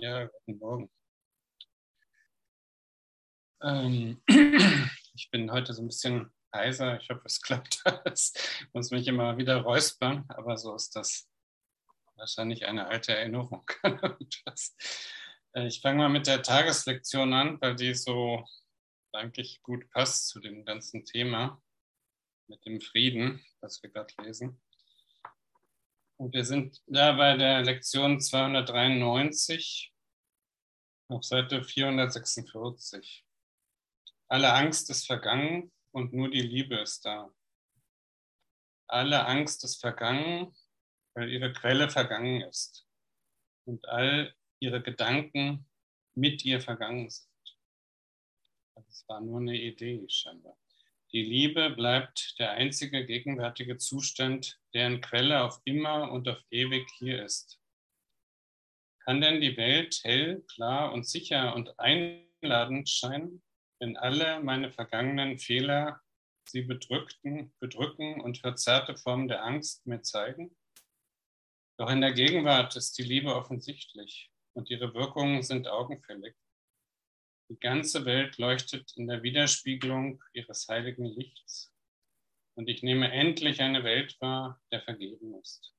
Ja, guten Morgen. Ähm, ich bin heute so ein bisschen heiser. Ich hoffe, es klappt alles. Ich muss mich immer wieder räuspern, aber so ist das wahrscheinlich eine alte Erinnerung. Äh, ich fange mal mit der Tageslektion an, weil die so eigentlich gut passt zu dem ganzen Thema mit dem Frieden, was wir gerade lesen. Und wir sind da bei der Lektion 293 auf Seite 446. Alle Angst ist vergangen und nur die Liebe ist da. Alle Angst ist vergangen, weil ihre Quelle vergangen ist und all ihre Gedanken mit ihr vergangen sind. Das war nur eine Idee scheinbar. Die Liebe bleibt der einzige gegenwärtige Zustand, deren Quelle auf immer und auf ewig hier ist. Kann denn die Welt hell, klar und sicher und einladend scheinen, wenn alle meine vergangenen Fehler sie bedrückten, bedrücken und verzerrte Formen der Angst mir zeigen? Doch in der Gegenwart ist die Liebe offensichtlich und ihre Wirkungen sind augenfällig. Die ganze Welt leuchtet in der Widerspiegelung ihres heiligen Lichts. Und ich nehme endlich eine Welt wahr, der vergeben ist.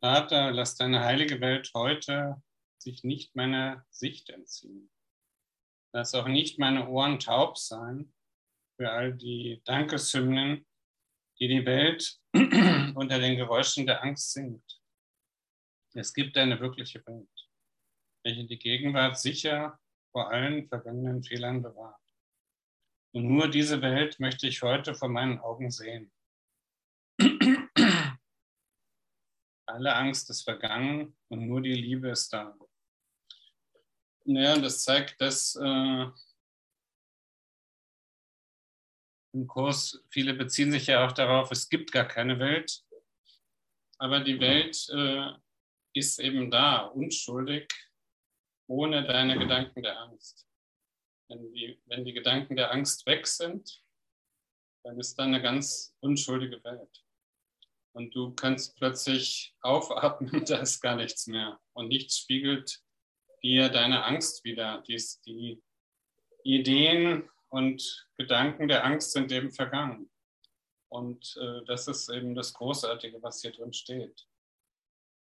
Vater, lass deine heilige Welt heute sich nicht meiner Sicht entziehen. Lass auch nicht meine Ohren taub sein für all die Dankeshymnen, die die Welt unter den Geräuschen der Angst singt. Es gibt eine wirkliche Welt welche die Gegenwart sicher vor allen vergangenen Fehlern bewahrt. Und nur diese Welt möchte ich heute vor meinen Augen sehen. Alle Angst ist vergangen und nur die Liebe ist da. Ja, und das zeigt, dass äh, im Kurs, viele beziehen sich ja auch darauf, es gibt gar keine Welt, aber die Welt äh, ist eben da, unschuldig, ohne deine Gedanken der Angst. Wenn die, wenn die Gedanken der Angst weg sind, dann ist da eine ganz unschuldige Welt. Und du kannst plötzlich aufatmen, da ist gar nichts mehr. Und nichts spiegelt dir deine Angst wieder. Dies, die Ideen und Gedanken der Angst sind eben vergangen. Und äh, das ist eben das Großartige, was hier drin steht.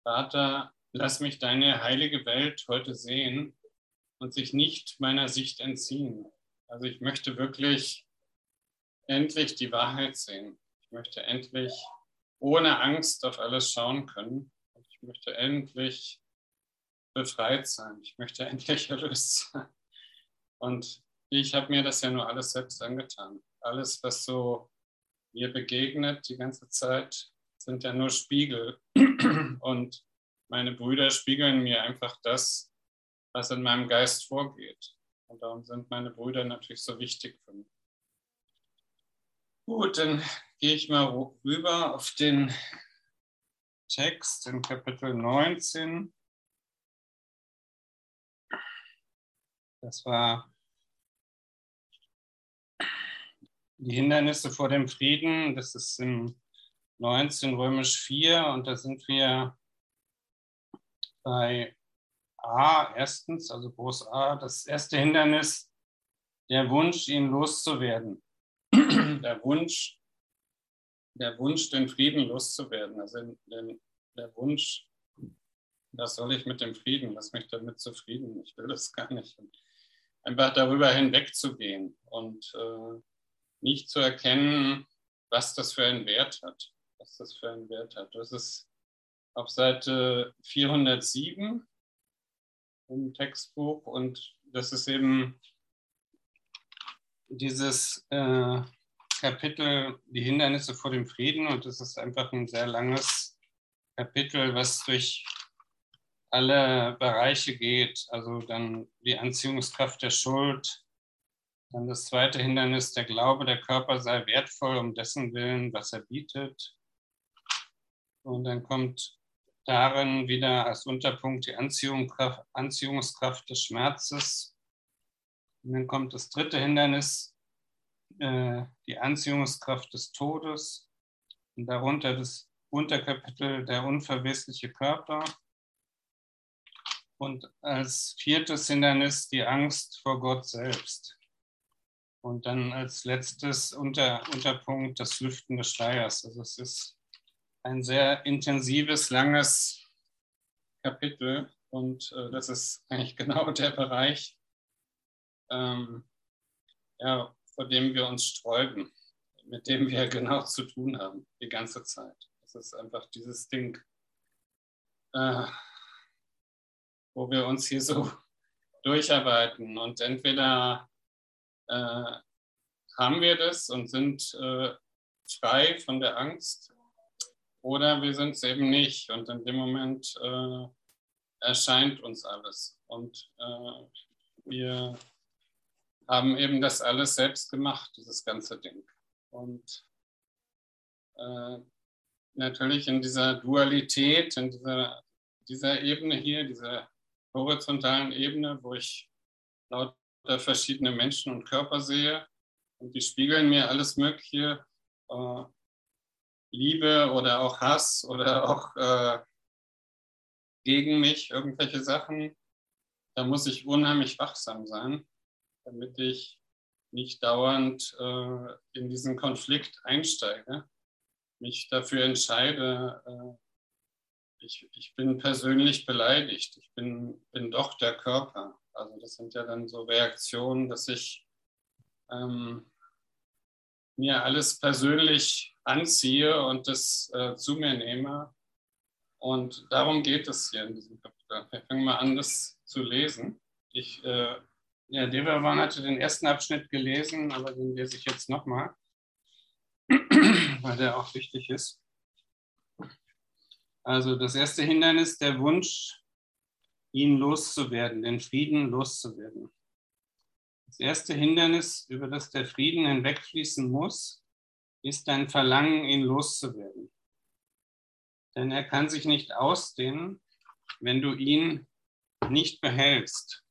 Vater, lass mich deine heilige Welt heute sehen und sich nicht meiner Sicht entziehen. Also ich möchte wirklich endlich die Wahrheit sehen. Ich möchte endlich ohne Angst auf alles schauen können. Und ich möchte endlich befreit sein. Ich möchte endlich erlöst sein. Und ich habe mir das ja nur alles selbst angetan. Alles, was so mir begegnet die ganze Zeit, sind ja nur Spiegel. Und meine Brüder spiegeln mir einfach das, was in meinem Geist vorgeht. Und darum sind meine Brüder natürlich so wichtig für mich. Gut, dann gehe ich mal rüber auf den Text in Kapitel 19. Das war die Hindernisse vor dem Frieden. Das ist im 19 römisch 4 und da sind wir bei A erstens, also Groß A, das erste Hindernis, der Wunsch, ihn loszuwerden. der Wunsch, der Wunsch, den Frieden loszuwerden. Also den, der Wunsch, was soll ich mit dem Frieden? Was mich damit zufrieden? Ich will das gar nicht. Und einfach darüber hinwegzugehen und äh, nicht zu erkennen, was das für einen Wert hat. Was das für einen Wert hat. Das ist auf Seite 407 im Textbuch und das ist eben dieses äh, Kapitel, die Hindernisse vor dem Frieden und das ist einfach ein sehr langes Kapitel, was durch alle Bereiche geht. Also dann die Anziehungskraft der Schuld, dann das zweite Hindernis, der Glaube, der Körper sei wertvoll um dessen Willen, was er bietet. Und dann kommt darin wieder als Unterpunkt die Anziehungskraft, Anziehungskraft des Schmerzes. Und dann kommt das dritte Hindernis, äh, die Anziehungskraft des Todes. Und darunter das Unterkapitel der unverwesliche Körper. Und als viertes Hindernis die Angst vor Gott selbst. Und dann als letztes Unter, Unterpunkt das Lüften des Schleiers. Also es ist ein sehr intensives, langes Kapitel und äh, das ist eigentlich genau der Bereich, ähm, ja, vor dem wir uns sträuben, mit dem wir genau zu tun haben, die ganze Zeit. Das ist einfach dieses Ding, äh, wo wir uns hier so durcharbeiten und entweder äh, haben wir das und sind äh, frei von der Angst oder wir sind es eben nicht. Und in dem Moment äh, erscheint uns alles. Und äh, wir haben eben das alles selbst gemacht, dieses ganze Ding. Und äh, natürlich in dieser Dualität, in dieser, dieser Ebene hier, dieser horizontalen Ebene, wo ich lauter verschiedene Menschen und Körper sehe und die spiegeln mir alles Mögliche, äh, Liebe oder auch Hass oder auch äh, gegen mich irgendwelche Sachen, da muss ich unheimlich wachsam sein, damit ich nicht dauernd äh, in diesen Konflikt einsteige, mich dafür entscheide, äh, ich, ich bin persönlich beleidigt, ich bin, bin doch der Körper. Also das sind ja dann so Reaktionen, dass ich ähm, mir alles persönlich anziehe und das äh, zu mir nehme. Und darum geht es hier in diesem Kapitel. Wir fangen mal an, das zu lesen. Ich, äh, ja, Devavan hatte den ersten Abschnitt gelesen, aber den lese ich jetzt nochmal, weil der auch wichtig ist. Also das erste Hindernis, der Wunsch, ihn loszuwerden, den Frieden loszuwerden. Das erste Hindernis, über das der Frieden hinwegfließen muss, ist dein Verlangen, ihn loszuwerden. Denn er kann sich nicht ausdehnen, wenn du ihn nicht behältst.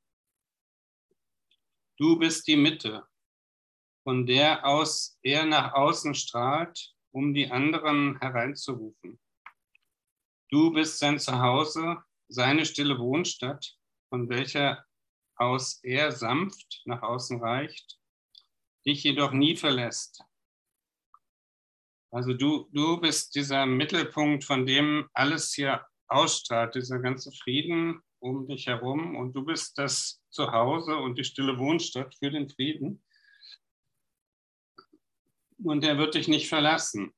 Du bist die Mitte, von der aus er nach außen strahlt, um die anderen hereinzurufen. Du bist sein Zuhause, seine stille Wohnstadt, von welcher aus er sanft nach außen reicht, dich jedoch nie verlässt. Also du, du bist dieser Mittelpunkt, von dem alles hier ausstrahlt, dieser ganze Frieden um dich herum und du bist das Zuhause und die stille Wohnstadt für den Frieden. Und er wird dich nicht verlassen.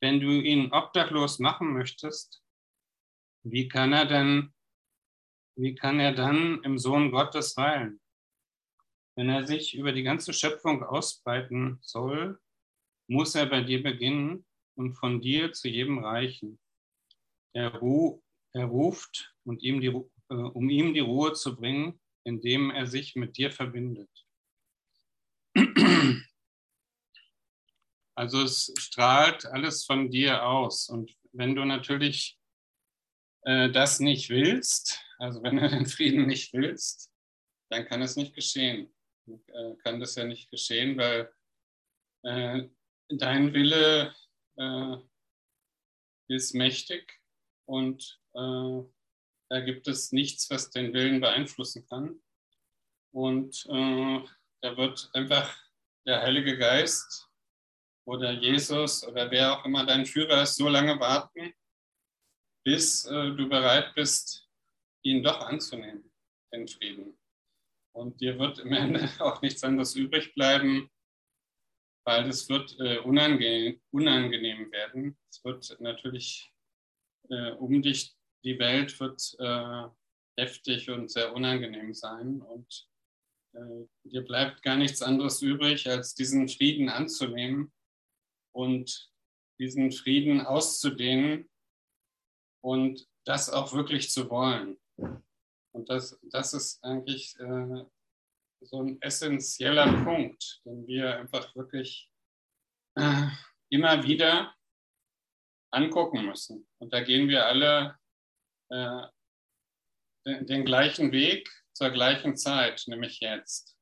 Wenn du ihn obdachlos machen möchtest, wie kann er denn wie kann er dann im Sohn Gottes weilen? Wenn er sich über die ganze Schöpfung ausbreiten soll, muss er bei dir beginnen und von dir zu jedem reichen. Er, ru er ruft, und ihm die, äh, um ihm die Ruhe zu bringen, indem er sich mit dir verbindet. Also es strahlt alles von dir aus. Und wenn du natürlich äh, das nicht willst, also wenn du den Frieden nicht willst, dann kann es nicht geschehen. Äh, kann das ja nicht geschehen, weil äh, dein Wille äh, ist mächtig und äh, da gibt es nichts, was den Willen beeinflussen kann. Und äh, da wird einfach der Heilige Geist oder Jesus oder wer auch immer dein Führer ist, so lange warten, bis äh, du bereit bist, ihn doch anzunehmen, den Frieden. Und dir wird im Ende auch nichts anderes übrig bleiben, weil es wird äh, unangenehm, unangenehm, werden. Es wird natürlich äh, um dich, die Welt wird äh, heftig und sehr unangenehm sein. Und äh, dir bleibt gar nichts anderes übrig, als diesen Frieden anzunehmen und diesen Frieden auszudehnen und das auch wirklich zu wollen. Und das, das ist eigentlich äh, so ein essentieller Punkt, den wir einfach wirklich äh, immer wieder angucken müssen. Und da gehen wir alle äh, den, den gleichen Weg zur gleichen Zeit, nämlich jetzt.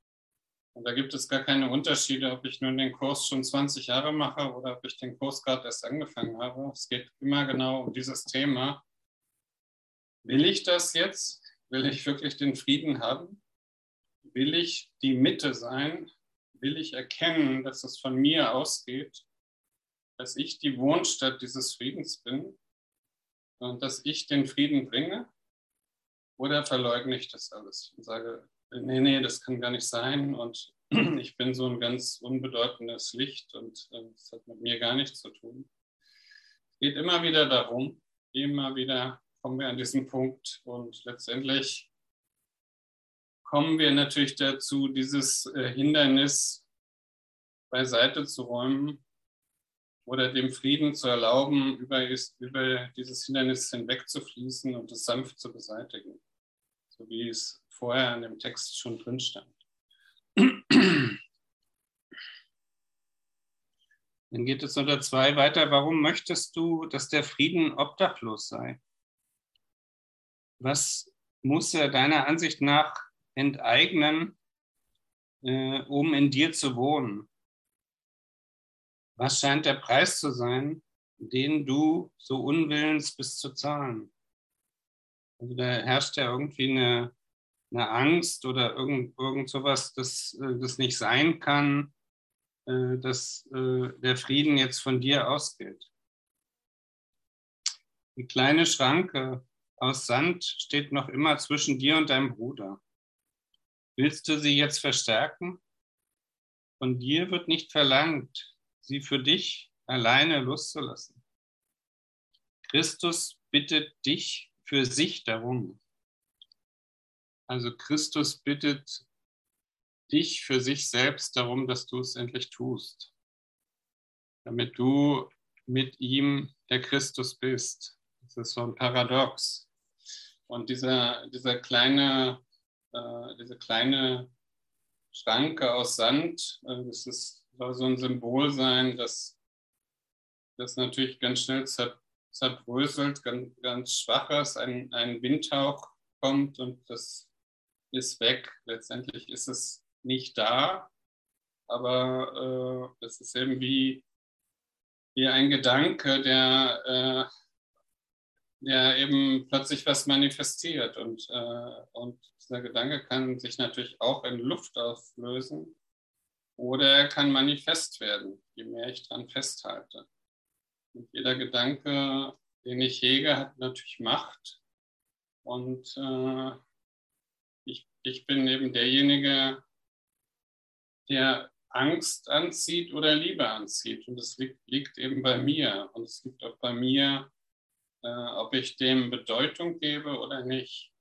Und da gibt es gar keine Unterschiede, ob ich nun den Kurs schon 20 Jahre mache oder ob ich den Kurs gerade erst angefangen habe. Es geht immer genau um dieses Thema. Will ich das jetzt? Will ich wirklich den Frieden haben? Will ich die Mitte sein? Will ich erkennen, dass es von mir ausgeht, dass ich die Wohnstatt dieses Friedens bin und dass ich den Frieden bringe? Oder verleugne ich das alles und sage, nee, nee, das kann gar nicht sein und ich bin so ein ganz unbedeutendes Licht und äh, das hat mit mir gar nichts zu tun. Es geht immer wieder darum, immer wieder kommen wir an diesen Punkt und letztendlich kommen wir natürlich dazu, dieses äh, Hindernis beiseite zu räumen oder dem Frieden zu erlauben, über, über dieses Hindernis hinwegzufließen und es sanft zu beseitigen, so wie es vorher in dem Text schon drin stand. Dann geht es unter zwei weiter. Warum möchtest du, dass der Frieden obdachlos sei? Was muss er deiner Ansicht nach enteignen, äh, um in dir zu wohnen? Was scheint der Preis zu sein, den du so unwillens bist zu zahlen? Also da herrscht ja irgendwie eine, eine Angst oder irgend, irgend sowas, das, äh, das nicht sein kann, äh, dass äh, der Frieden jetzt von dir ausgeht. Die kleine Schranke aus Sand steht noch immer zwischen dir und deinem Bruder. Willst du sie jetzt verstärken? Von dir wird nicht verlangt, sie für dich alleine loszulassen. Christus bittet dich für sich darum. Also Christus bittet dich für sich selbst darum, dass du es endlich tust, damit du mit ihm der Christus bist. Das ist so ein Paradox. Und dieser, dieser kleine, äh, diese kleine Schranke aus Sand, äh, das ist, soll so ein Symbol sein, dass das natürlich ganz schnell zer, zerbröselt, ganz, ganz schwach ist, ein, ein Windhauch kommt und das ist weg. Letztendlich ist es nicht da, aber äh, es ist eben wie, wie ein Gedanke, der, äh, der eben plötzlich was manifestiert und, äh, und dieser Gedanke kann sich natürlich auch in Luft auflösen oder er kann manifest werden, je mehr ich daran festhalte. Und jeder Gedanke, den ich hege, hat natürlich Macht und äh, ich, ich bin eben derjenige, der Angst anzieht oder Liebe anzieht. Und es liegt, liegt eben bei mir. Und es liegt auch bei mir, äh, ob ich dem Bedeutung gebe oder nicht.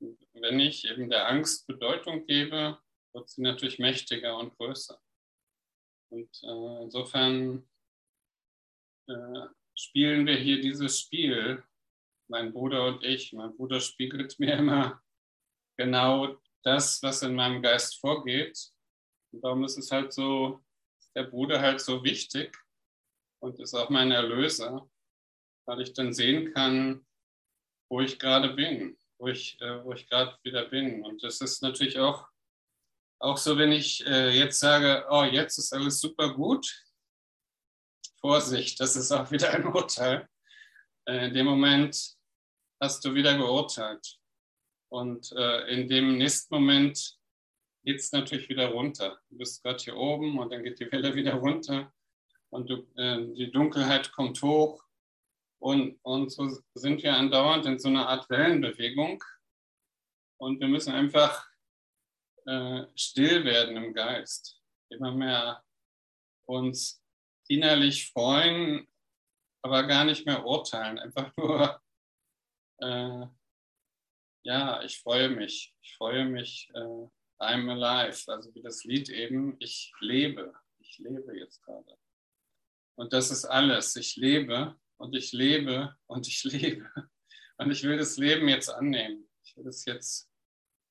Wenn ich eben der Angst Bedeutung gebe, wird sie natürlich mächtiger und größer. Und äh, insofern äh, spielen wir hier dieses Spiel, mein Bruder und ich. Mein Bruder spiegelt mir immer genau das, was in meinem Geist vorgeht. Und darum ist es halt so, der Bruder halt so wichtig und ist auch mein Erlöser, weil ich dann sehen kann, wo ich gerade bin, wo ich, äh, wo ich gerade wieder bin. Und das ist natürlich auch, auch so, wenn ich äh, jetzt sage, oh, jetzt ist alles super gut. Vorsicht, das ist auch wieder ein Urteil. Äh, in dem Moment hast du wieder geurteilt. Und äh, in dem nächsten Moment geht es natürlich wieder runter. Du bist gerade hier oben und dann geht die Welle wieder runter und du, äh, die Dunkelheit kommt hoch. Und, und so sind wir andauernd in so einer Art Wellenbewegung. Und wir müssen einfach äh, still werden im Geist. Immer mehr uns innerlich freuen, aber gar nicht mehr urteilen. Einfach nur, äh, ja, ich freue mich. Ich freue mich. Äh, I'm alive, also wie das Lied eben, ich lebe, ich lebe jetzt gerade. Und das ist alles, ich lebe und ich lebe und ich lebe. Und ich will das Leben jetzt annehmen. Ich will es jetzt,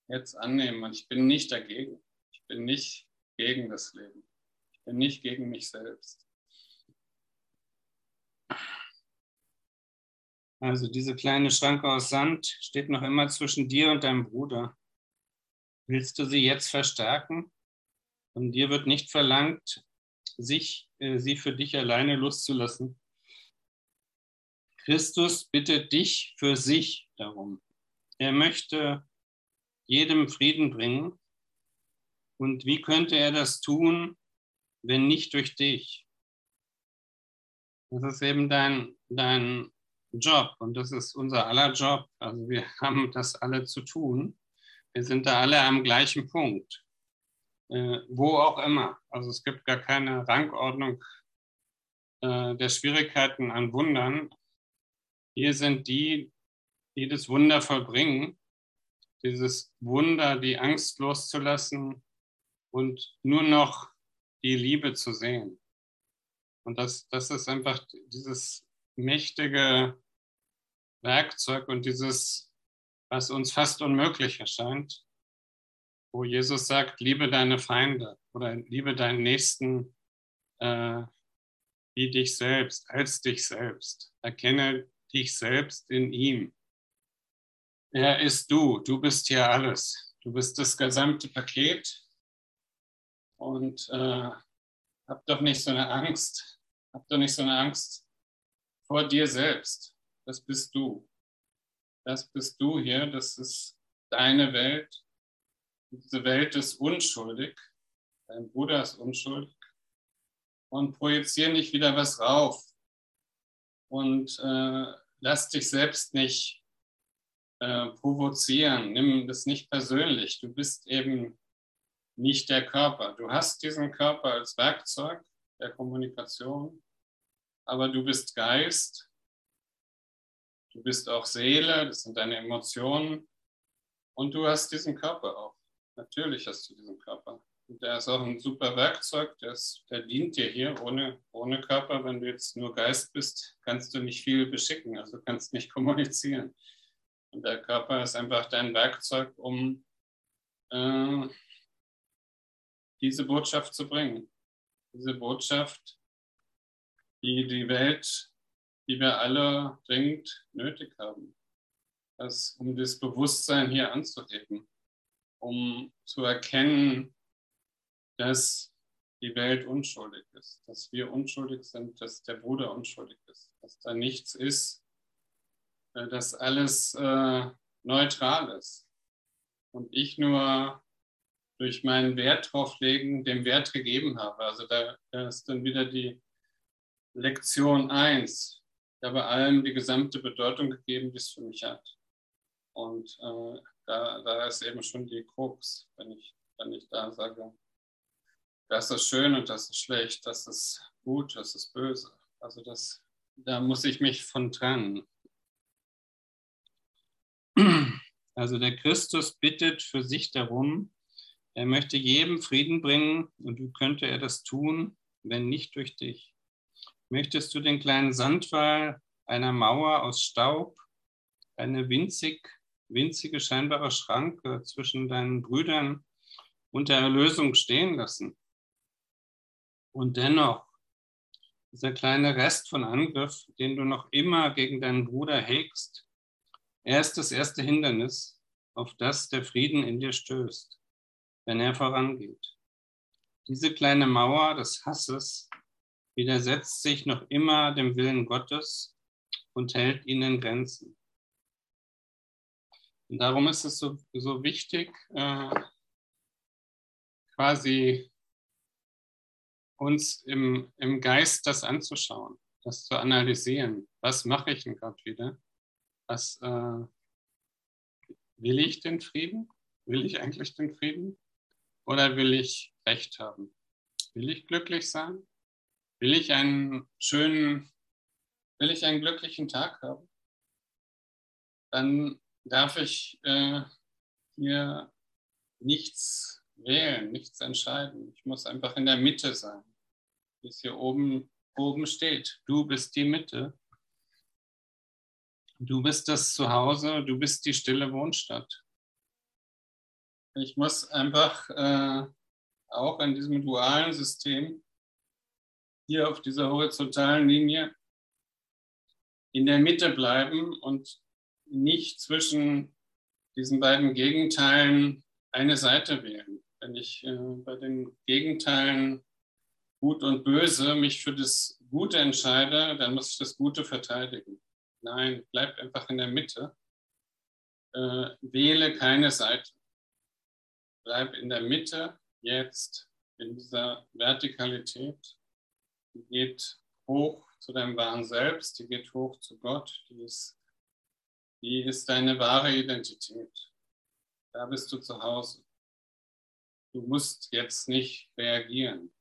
jetzt annehmen und ich bin nicht dagegen. Ich bin nicht gegen das Leben. Ich bin nicht gegen mich selbst. Also diese kleine Schranke aus Sand steht noch immer zwischen dir und deinem Bruder. Willst du sie jetzt verstärken? Von dir wird nicht verlangt, sich, äh, sie für dich alleine loszulassen. Christus bittet dich für sich darum. Er möchte jedem Frieden bringen. Und wie könnte er das tun, wenn nicht durch dich? Das ist eben dein, dein Job und das ist unser aller Job. Also wir haben das alle zu tun. Wir sind da alle am gleichen Punkt, äh, wo auch immer. Also es gibt gar keine Rangordnung äh, der Schwierigkeiten an Wundern. Hier sind die, die das Wunder vollbringen, dieses Wunder, die Angst loszulassen und nur noch die Liebe zu sehen. Und das, das ist einfach dieses mächtige Werkzeug und dieses, was uns fast unmöglich erscheint, wo Jesus sagt, liebe deine Feinde oder liebe deinen Nächsten äh, wie dich selbst, als dich selbst. Erkenne dich selbst in ihm. Er ist du, du bist hier alles. Du bist das gesamte Paket. Und äh, hab doch nicht so eine Angst, hab doch nicht so eine Angst vor dir selbst. Das bist du. Das bist du hier, das ist deine Welt. Diese Welt ist unschuldig. Dein Bruder ist unschuldig. Und projiziere nicht wieder was rauf. Und äh, lass dich selbst nicht äh, provozieren. Nimm das nicht persönlich. Du bist eben nicht der Körper. Du hast diesen Körper als Werkzeug der Kommunikation, aber du bist Geist. Du bist auch Seele, das sind deine Emotionen. Und du hast diesen Körper auch. Natürlich hast du diesen Körper. Der ist auch ein super Werkzeug, der, ist, der dient dir hier ohne, ohne Körper. Wenn du jetzt nur Geist bist, kannst du nicht viel beschicken, also kannst nicht kommunizieren. Und der Körper ist einfach dein Werkzeug, um äh, diese Botschaft zu bringen. Diese Botschaft, die die Welt, die wir alle dringend nötig haben. Das, um das Bewusstsein hier anzuheben, um zu erkennen, dass die Welt unschuldig ist, dass wir unschuldig sind, dass der Bruder unschuldig ist, dass da nichts ist, äh, dass alles äh, neutral ist und ich nur durch meinen Wert drauflegen dem Wert gegeben habe. Also da, ist dann wieder die Lektion 1. Ich habe allem die gesamte Bedeutung gegeben, die es für mich hat. Und äh, da, da ist eben schon die Krux, wenn ich, wenn ich da sage, das ist schön und das ist schlecht, das ist gut, das ist böse. Also das, da muss ich mich von trennen. Also der Christus bittet für sich darum, er möchte jedem Frieden bringen und wie könnte er das tun, wenn nicht durch dich? Möchtest du den kleinen Sandwall einer Mauer aus Staub, eine winzig, winzige scheinbare Schranke zwischen deinen Brüdern und der Erlösung stehen lassen? Und dennoch, dieser kleine Rest von Angriff, den du noch immer gegen deinen Bruder hegst, er ist das erste Hindernis, auf das der Frieden in dir stößt, wenn er vorangeht. Diese kleine Mauer des Hasses widersetzt sich noch immer dem Willen Gottes und hält ihn in Grenzen. Und darum ist es so, so wichtig, äh, quasi uns im, im Geist das anzuschauen, das zu analysieren. Was mache ich denn gerade wieder? Was äh, will ich den Frieden? Will ich eigentlich den Frieden? Oder will ich Recht haben? Will ich glücklich sein? Will ich einen schönen, will ich einen glücklichen Tag haben? Dann darf ich äh, hier nichts wählen, nichts entscheiden. Ich muss einfach in der Mitte sein, wie es hier oben, oben steht. Du bist die Mitte. Du bist das Zuhause, du bist die stille Wohnstadt. Ich muss einfach äh, auch in diesem dualen System hier auf dieser horizontalen Linie in der Mitte bleiben und nicht zwischen diesen beiden Gegenteilen eine Seite wählen wenn ich äh, bei den Gegenteilen Gut und Böse mich für das Gute entscheide, dann muss ich das Gute verteidigen. Nein, bleib einfach in der Mitte. Äh, wähle keine Seite. bleib in der Mitte jetzt, in dieser Vertikalität. Die geht hoch zu deinem wahren Selbst, die geht hoch zu Gott, die ist, die ist deine wahre Identität. Da bist du zu Hause. Du musst jetzt nicht reagieren,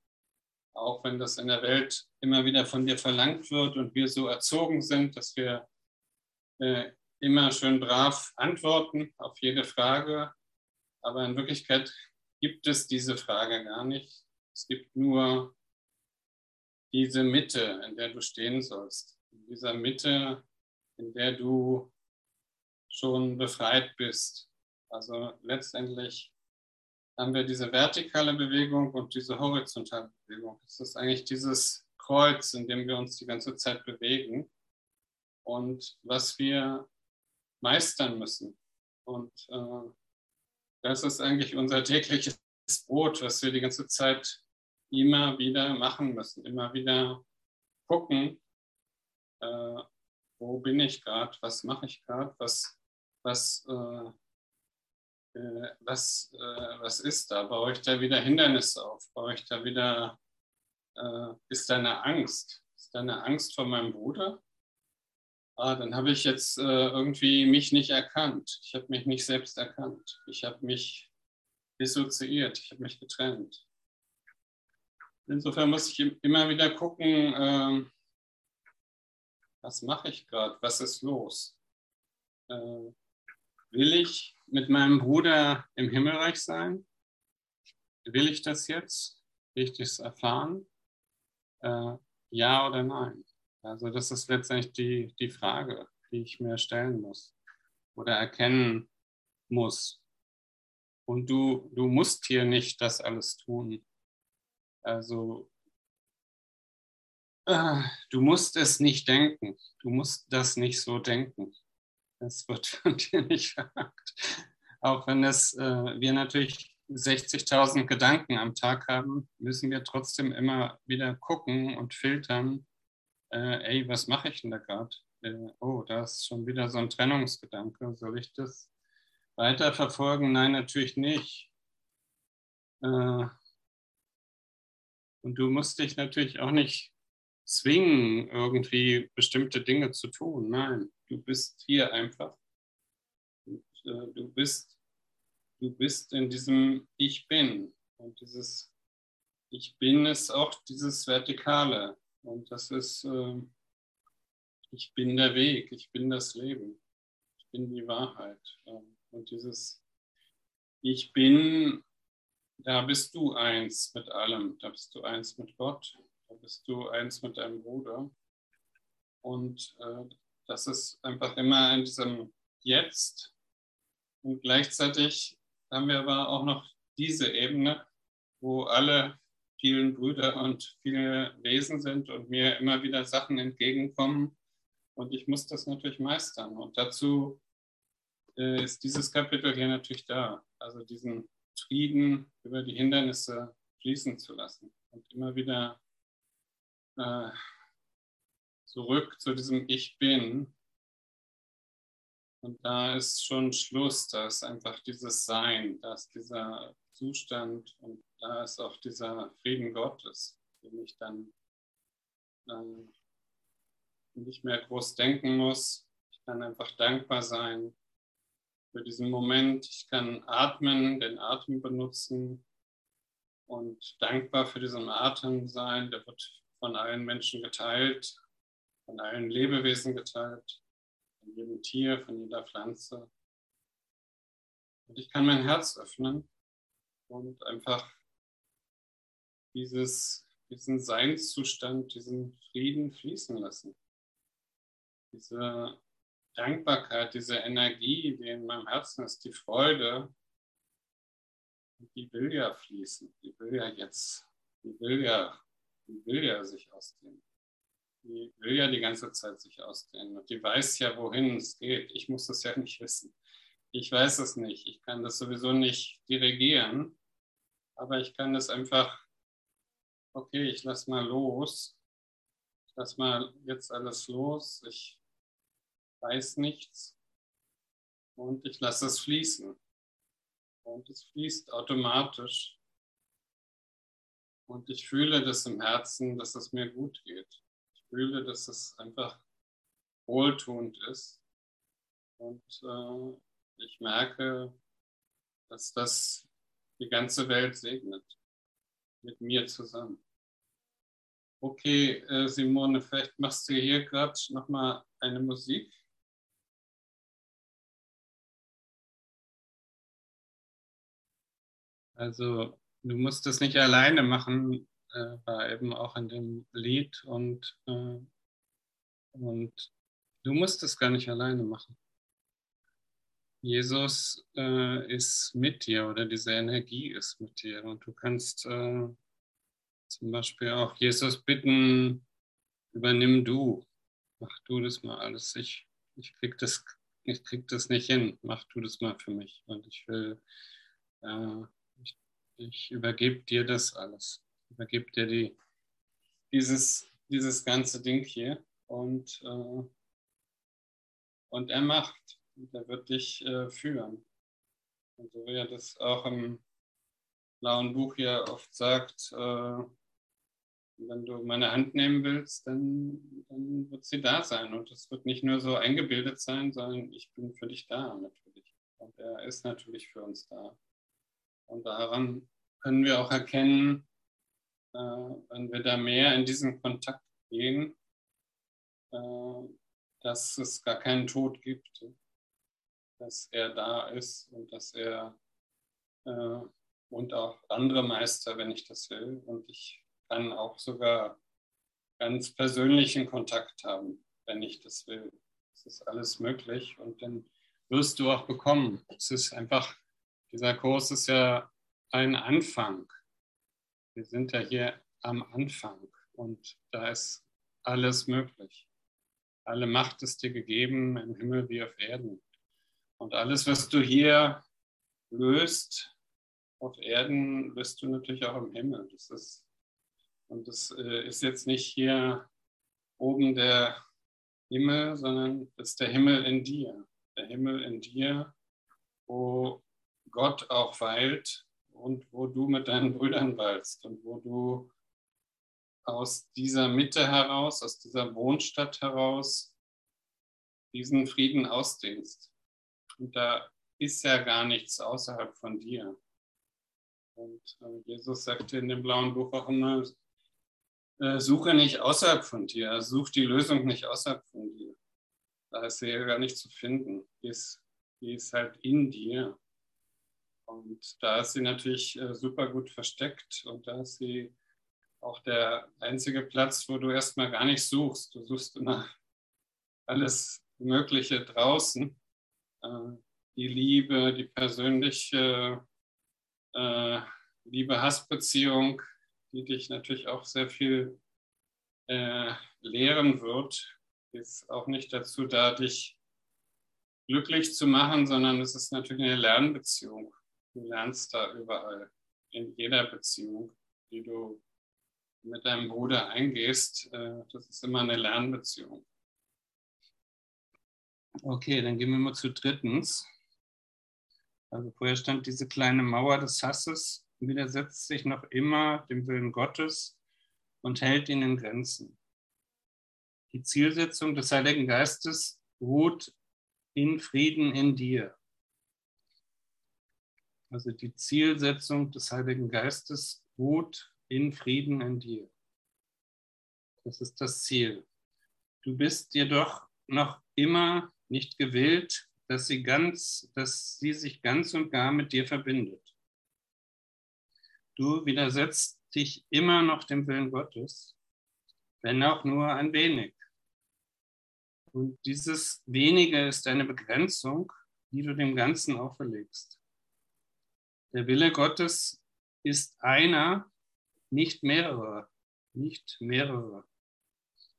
auch wenn das in der Welt immer wieder von dir verlangt wird und wir so erzogen sind, dass wir äh, immer schön brav antworten auf jede Frage. Aber in Wirklichkeit gibt es diese Frage gar nicht. Es gibt nur diese Mitte, in der du stehen sollst. In dieser Mitte, in der du schon befreit bist. Also letztendlich haben wir diese vertikale Bewegung und diese horizontale Bewegung. Das ist eigentlich dieses Kreuz, in dem wir uns die ganze Zeit bewegen und was wir meistern müssen. Und äh, das ist eigentlich unser tägliches Brot, was wir die ganze Zeit immer wieder machen müssen, immer wieder gucken, äh, wo bin ich gerade, was mache ich gerade, was, was, äh, was, äh, was ist da, baue ich da wieder Hindernisse auf, baue ich da wieder, äh, ist da eine Angst, ist da eine Angst vor meinem Bruder? Ah, dann habe ich jetzt äh, irgendwie mich nicht erkannt. Ich habe mich nicht selbst erkannt. Ich habe mich dissoziiert. Ich habe mich getrennt. Insofern muss ich immer wieder gucken, äh, was mache ich gerade? Was ist los? Äh, will ich mit meinem Bruder im Himmelreich sein? Will ich das jetzt? Will ich das erfahren? Äh, ja oder nein? Also das ist letztendlich die, die Frage, die ich mir stellen muss oder erkennen muss. Und du, du musst hier nicht das alles tun. Also äh, du musst es nicht denken. Du musst das nicht so denken. Das wird von dir nicht verlangt. Auch wenn es, äh, wir natürlich 60.000 Gedanken am Tag haben, müssen wir trotzdem immer wieder gucken und filtern, äh, ey, was mache ich denn da gerade? Äh, oh, da ist schon wieder so ein Trennungsgedanke. Soll ich das weiterverfolgen? Nein, natürlich nicht. Äh, und du musst dich natürlich auch nicht zwingen, irgendwie bestimmte Dinge zu tun. Nein, du bist hier einfach. Und, äh, du bist, du bist in diesem Ich bin. Und dieses Ich bin ist auch dieses Vertikale. Und das ist, äh, ich bin der Weg, ich bin das Leben, ich bin die Wahrheit. Ähm, und dieses Ich bin, da bist du eins mit allem, da bist du eins mit Gott, da bist du eins mit deinem Bruder. Und äh, das ist einfach immer in diesem Jetzt. Und gleichzeitig haben wir aber auch noch diese Ebene, wo alle vielen Brüder und viele Wesen sind und mir immer wieder Sachen entgegenkommen. Und ich muss das natürlich meistern. Und dazu äh, ist dieses Kapitel hier natürlich da. Also diesen Frieden über die Hindernisse fließen zu lassen und immer wieder äh, zurück zu diesem Ich bin. Und da ist schon Schluss, da ist einfach dieses Sein, da ist dieser Zustand und da ist auch dieser Frieden Gottes, den ich dann ähm, nicht mehr groß denken muss. Ich kann einfach dankbar sein für diesen Moment. Ich kann atmen, den Atem benutzen und dankbar für diesen Atem sein. Der wird von allen Menschen geteilt, von allen Lebewesen geteilt, von jedem Tier, von jeder Pflanze. Und ich kann mein Herz öffnen und einfach dieses, diesen Seinszustand, diesen Frieden fließen lassen. Diese Dankbarkeit, diese Energie, die in meinem Herzen ist, die Freude, die will ja fließen, die will ja jetzt, die will ja, will ja sich ausdehnen. Die will ja die ganze Zeit sich ausdehnen und die weiß ja, wohin es geht. Ich muss es ja nicht wissen. Ich weiß es nicht. Ich kann das sowieso nicht dirigieren, aber ich kann das einfach, okay, ich lass mal los. Ich lass mal jetzt alles los. Ich weiß nichts und ich lasse es fließen. Und es fließt automatisch. Und ich fühle das im Herzen, dass es mir gut geht. Ich fühle, dass es einfach wohltuend ist. Und äh, ich merke, dass das die ganze Welt segnet. Mit mir zusammen. Okay, äh, Simone, vielleicht machst du hier gerade nochmal eine Musik. Also du musst es nicht alleine machen, äh, war eben auch in dem Lied und, äh, und du musst es gar nicht alleine machen. Jesus äh, ist mit dir oder diese Energie ist mit dir und du kannst äh, zum Beispiel auch Jesus bitten, übernimm du, mach du das mal alles. Ich, ich krieg das, ich krieg das nicht hin, mach du das mal für mich und ich will äh, ich übergebe dir das alles. Ich übergebe dir die, dieses, dieses ganze Ding hier und, äh, und er macht. Und er wird dich äh, führen. Und so wie er das auch im blauen Buch hier oft sagt, äh, wenn du meine Hand nehmen willst, dann, dann wird sie da sein. Und es wird nicht nur so eingebildet sein, sondern ich bin für dich da natürlich. Und er ist natürlich für uns da. Und daran können wir auch erkennen, äh, wenn wir da mehr in diesen Kontakt gehen, äh, dass es gar keinen Tod gibt, dass er da ist und dass er äh, und auch andere Meister, wenn ich das will. Und ich kann auch sogar ganz persönlichen Kontakt haben, wenn ich das will. Es ist alles möglich und dann wirst du auch bekommen. Es ist einfach, dieser Kurs ist ja ein Anfang. Wir sind ja hier am Anfang und da ist alles möglich. Alle Macht ist dir gegeben im Himmel wie auf Erden. Und alles, was du hier löst auf Erden, löst du natürlich auch im Himmel. Das ist, und das äh, ist jetzt nicht hier oben der Himmel, sondern das ist der Himmel in dir. Der Himmel in dir, wo Gott auch weilt und wo du mit deinen Brüdern weilst und wo du aus dieser Mitte heraus, aus dieser Wohnstadt heraus diesen Frieden ausdehnst. Und da ist ja gar nichts außerhalb von dir. Und äh, Jesus sagte in dem blauen Buch auch immer, äh, suche nicht außerhalb von dir, such die Lösung nicht außerhalb von dir. Da ist sie ja gar nicht zu finden. Die ist, die ist halt in dir. Und da ist sie natürlich äh, super gut versteckt und da ist sie auch der einzige Platz, wo du erstmal gar nicht suchst. Du suchst immer alles Mögliche draußen. Äh, die Liebe, die persönliche äh, Liebe-Hass-Beziehung, die dich natürlich auch sehr viel lehren wird, ist auch nicht dazu da, dich glücklich zu machen, sondern es ist natürlich eine Lernbeziehung. Du lernst da überall, in jeder Beziehung, die du mit deinem Bruder eingehst. Äh, das ist immer eine Lernbeziehung. Okay, dann gehen wir mal zu drittens. Also vorher stand diese kleine Mauer des Hasses, widersetzt sich noch immer dem Willen Gottes und hält ihn in Grenzen. Die Zielsetzung des Heiligen Geistes ruht in Frieden in dir. Also die Zielsetzung des Heiligen Geistes ruht in Frieden in dir. Das ist das Ziel. Du bist jedoch noch immer nicht gewillt, dass sie, ganz, dass sie sich ganz und gar mit dir verbindet. Du widersetzt dich immer noch dem Willen Gottes, wenn auch nur ein wenig. Und dieses wenige ist eine Begrenzung, die du dem Ganzen auferlegst. Der Wille Gottes ist einer, nicht mehrere, nicht mehrere.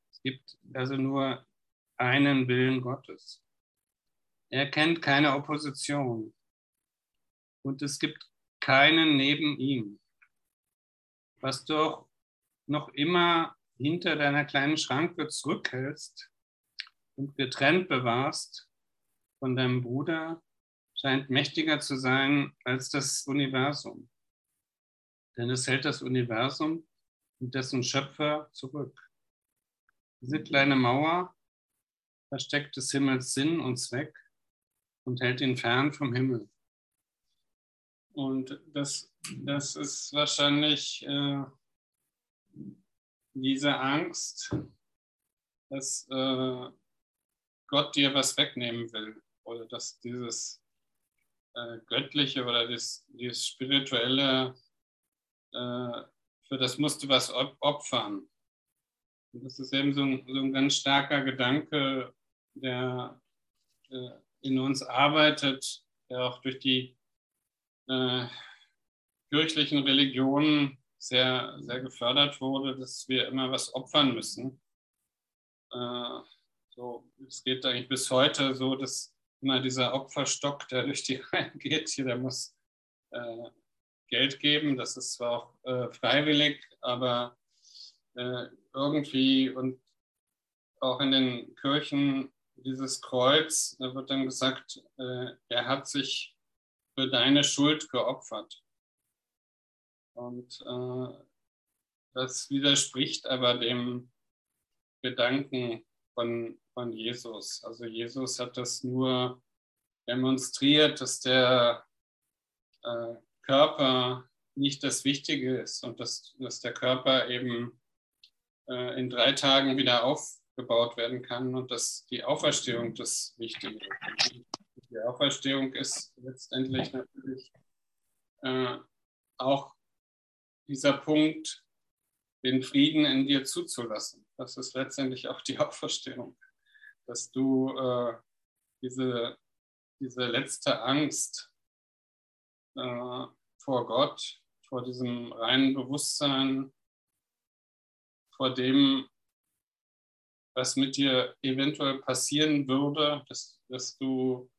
Es gibt also nur einen Willen Gottes. Er kennt keine Opposition und es gibt keinen neben ihm. Was du auch noch immer hinter deiner kleinen Schranke zurückhältst und getrennt bewahrst von deinem Bruder, scheint mächtiger zu sein als das Universum. Denn es hält das Universum und dessen Schöpfer zurück. Diese kleine Mauer versteckt des Himmels Sinn und Zweck und hält ihn fern vom Himmel. Und das, das ist wahrscheinlich äh, diese Angst, dass äh, Gott dir was wegnehmen will oder dass dieses äh, Göttliche oder das, dieses Spirituelle, äh, für das musst du was opfern. Und das ist eben so ein, so ein ganz starker Gedanke, der äh, in uns arbeitet, der auch durch die äh, kirchlichen Religionen sehr, sehr gefördert wurde, dass wir immer was opfern müssen. Äh, so, es geht eigentlich bis heute so, dass immer dieser Opferstock, der durch die Reihen geht, hier, der muss äh, Geld geben. Das ist zwar auch äh, freiwillig, aber äh, irgendwie und auch in den Kirchen dieses Kreuz, da wird dann gesagt, äh, er hat sich für deine Schuld geopfert. Und äh, das widerspricht aber dem Gedanken von, von Jesus. Also Jesus hat das nur demonstriert, dass der äh, Körper nicht das Wichtige ist und dass, dass der Körper eben äh, in drei Tagen wieder aufgebaut werden kann und dass die Auferstehung das Wichtige ist. Die Auferstehung ist letztendlich natürlich äh, auch dieser Punkt, den Frieden in dir zuzulassen. Das ist letztendlich auch die Auferstehung, dass du äh, diese, diese letzte Angst äh, vor Gott, vor diesem reinen Bewusstsein, vor dem, was mit dir eventuell passieren würde, dass, dass du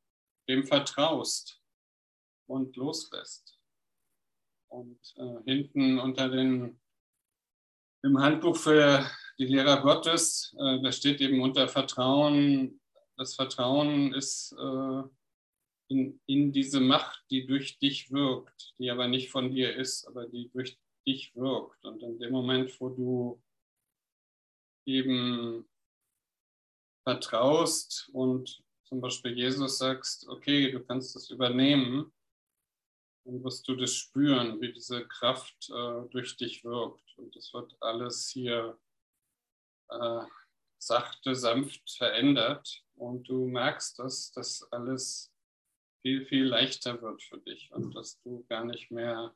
dem vertraust und loslässt. Und äh, hinten unter den, im Handbuch für die Lehrer Gottes, äh, da steht eben unter Vertrauen, das Vertrauen ist äh, in, in diese Macht, die durch dich wirkt, die aber nicht von dir ist, aber die durch dich wirkt. Und in dem Moment, wo du eben vertraust und zum Beispiel Jesus sagst, okay, du kannst das übernehmen, dann wirst du das spüren, wie diese Kraft äh, durch dich wirkt. Und es wird alles hier äh, sachte, sanft verändert. Und du merkst, dass das alles viel, viel leichter wird für dich und dass du gar nicht mehr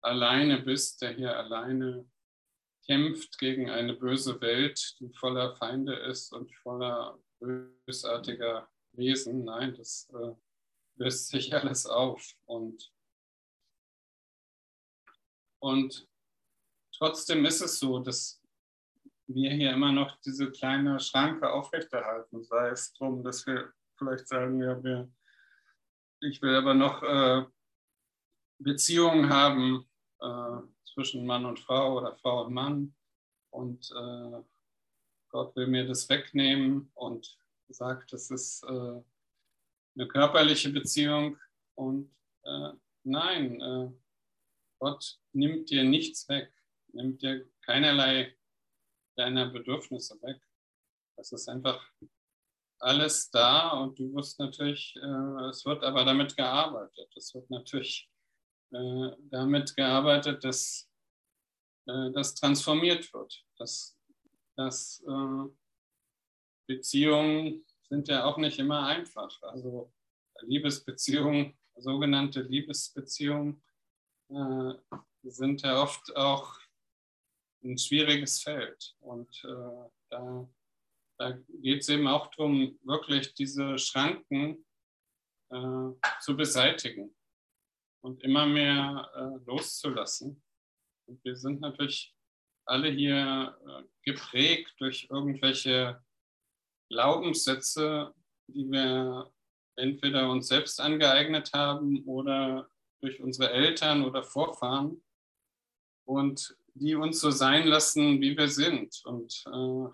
alleine bist, der hier alleine kämpft gegen eine böse Welt, die voller Feinde ist und voller bösartiger Wesen. Nein, das äh, löst sich alles auf. Und, und trotzdem ist es so, dass wir hier immer noch diese kleine Schranke aufrechterhalten. Sei es darum, dass wir vielleicht sagen, ja, wir, ich will aber noch äh, Beziehungen haben äh, zwischen Mann und Frau oder Frau und Mann. Und äh, Gott will mir das wegnehmen und sagt, das ist äh, eine körperliche Beziehung. Und äh, nein, äh, Gott nimmt dir nichts weg, nimmt dir keinerlei deiner Bedürfnisse weg. Das ist einfach alles da und du wirst natürlich, äh, es wird aber damit gearbeitet. Es wird natürlich äh, damit gearbeitet, dass äh, das transformiert wird. Dass, dass äh, Beziehungen sind ja auch nicht immer einfach. Also Liebesbeziehungen, sogenannte Liebesbeziehungen, äh, sind ja oft auch ein schwieriges Feld. Und äh, da, da geht es eben auch darum, wirklich diese Schranken äh, zu beseitigen und immer mehr äh, loszulassen. Und wir sind natürlich alle hier äh, geprägt durch irgendwelche Glaubenssätze, die wir entweder uns selbst angeeignet haben oder durch unsere Eltern oder Vorfahren. Und die uns so sein lassen, wie wir sind. Und, äh,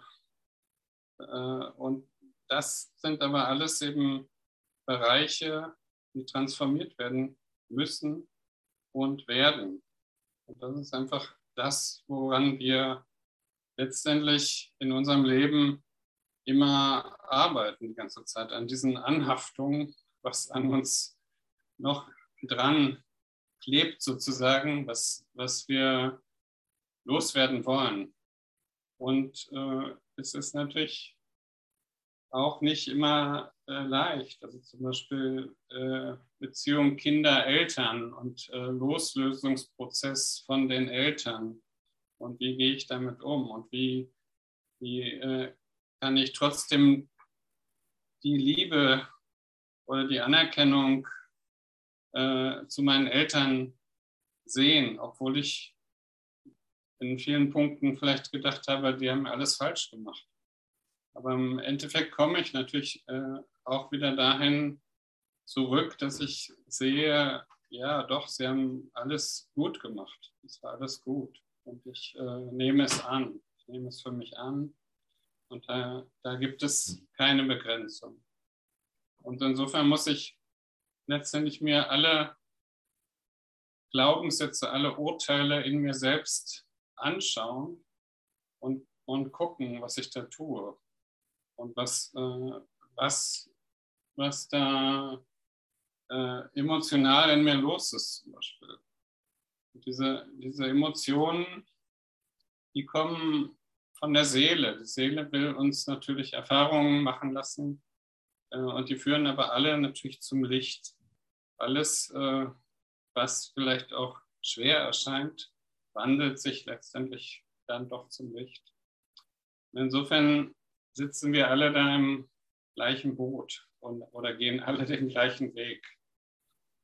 äh, und das sind aber alles eben Bereiche, die transformiert werden müssen und werden. Und das ist einfach das, woran wir letztendlich in unserem Leben immer arbeiten, die ganze Zeit, an diesen Anhaftungen, was an uns noch dran klebt, sozusagen, was, was wir loswerden wollen. Und äh, es ist natürlich auch nicht immer äh, leicht. Also zum Beispiel äh, Beziehung Kinder-Eltern und äh, Loslösungsprozess von den Eltern. Und wie gehe ich damit um? Und wie, wie äh, kann ich trotzdem die Liebe oder die Anerkennung äh, zu meinen Eltern sehen, obwohl ich in vielen Punkten vielleicht gedacht habe, die haben alles falsch gemacht. Aber im Endeffekt komme ich natürlich äh, auch wieder dahin zurück, dass ich sehe, ja doch, sie haben alles gut gemacht. Es war alles gut. Und ich äh, nehme es an. Ich nehme es für mich an. Und da, da gibt es keine Begrenzung. Und insofern muss ich letztendlich mir alle Glaubenssätze, alle Urteile in mir selbst anschauen und, und gucken, was ich da tue und was, äh, was, was da äh, emotional in mir los ist zum Beispiel. Diese, diese Emotionen, die kommen von der Seele. Die Seele will uns natürlich Erfahrungen machen lassen äh, und die führen aber alle natürlich zum Licht. Alles, äh, was vielleicht auch schwer erscheint, wandelt sich letztendlich dann doch zum Licht. insofern sitzen wir alle da im gleichen Boot und, oder gehen alle den gleichen Weg.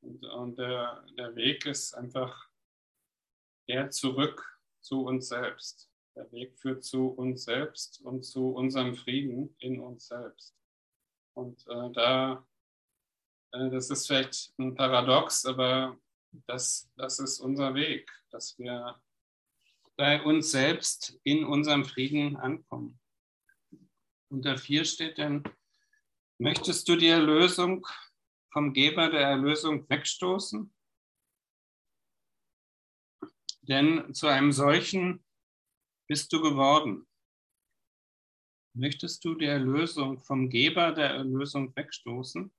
Und, und der, der Weg ist einfach der zurück zu uns selbst. Der Weg führt zu uns selbst und zu unserem Frieden in uns selbst. Und äh, da, äh, das ist vielleicht ein Paradox, aber das, das ist unser Weg, dass wir bei uns selbst in unserem Frieden ankommen. Unter vier steht dann, möchtest du die Erlösung vom Geber der Erlösung wegstoßen? Denn zu einem solchen bist du geworden. Möchtest du die Erlösung vom Geber der Erlösung wegstoßen?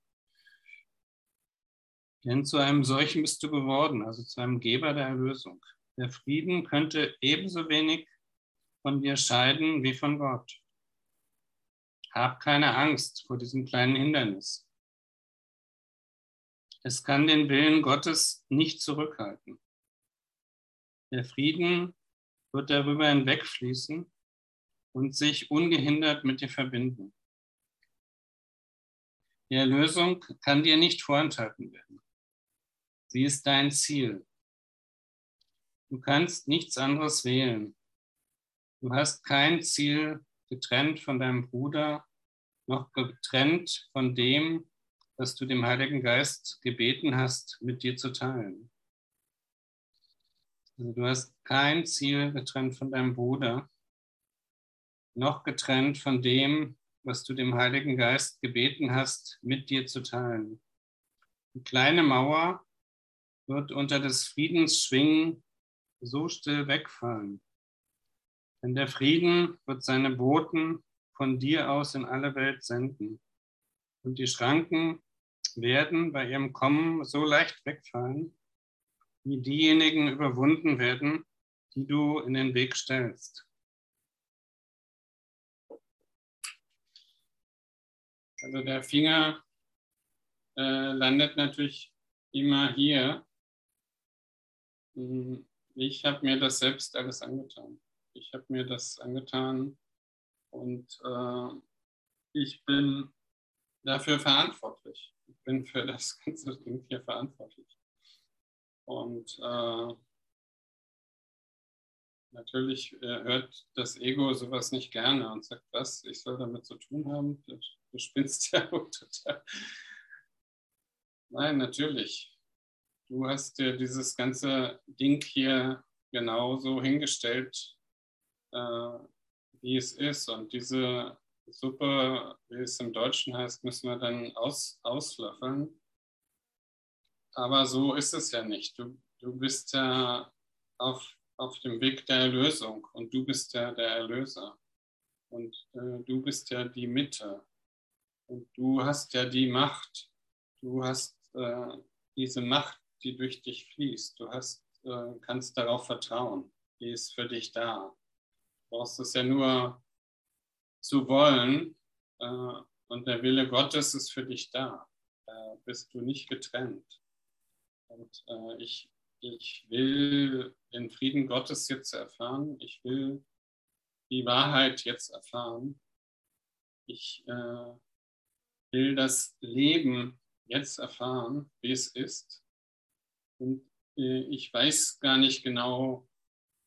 Denn zu einem solchen bist du geworden, also zu einem Geber der Erlösung. Der Frieden könnte ebenso wenig von dir scheiden wie von Gott. Hab keine Angst vor diesem kleinen Hindernis. Es kann den Willen Gottes nicht zurückhalten. Der Frieden wird darüber hinwegfließen und sich ungehindert mit dir verbinden. Die Erlösung kann dir nicht vorenthalten werden. Sie ist dein Ziel. Du kannst nichts anderes wählen. Du hast kein Ziel getrennt von deinem Bruder, noch getrennt von dem, was du dem Heiligen Geist gebeten hast, mit dir zu teilen. Also du hast kein Ziel getrennt von deinem Bruder, noch getrennt von dem, was du dem Heiligen Geist gebeten hast, mit dir zu teilen. Die kleine Mauer wird unter des Friedens schwingen so still wegfallen. Denn der Frieden wird seine Boten von dir aus in alle Welt senden. Und die Schranken werden bei ihrem Kommen so leicht wegfallen, wie diejenigen überwunden werden, die du in den Weg stellst. Also der Finger äh, landet natürlich immer hier. Hm, ich habe mir das selbst alles angetan ich habe mir das angetan und äh, ich bin dafür verantwortlich. Ich bin für das ganze Ding hier verantwortlich. Und äh, natürlich äh, hört das Ego sowas nicht gerne und sagt, was, ich soll damit zu tun haben? Du spinnst ja total. Nein, natürlich. Du hast dir dieses ganze Ding hier genauso hingestellt, äh, wie es ist. Und diese Suppe, wie es im Deutschen heißt, müssen wir dann aus, auslöffeln. aber so ist es ja nicht. Du, du bist ja auf, auf dem Weg der Erlösung und du bist ja der Erlöser. Und äh, du bist ja die Mitte. Und du hast ja die Macht. Du hast äh, diese Macht, die durch dich fließt. Du hast, äh, kannst darauf vertrauen. Die ist für dich da. Du brauchst es ja nur zu wollen. Äh, und der Wille Gottes ist für dich da. Da bist du nicht getrennt. Und äh, ich, ich will den Frieden Gottes jetzt erfahren. Ich will die Wahrheit jetzt erfahren. Ich äh, will das Leben jetzt erfahren, wie es ist. Und äh, ich weiß gar nicht genau,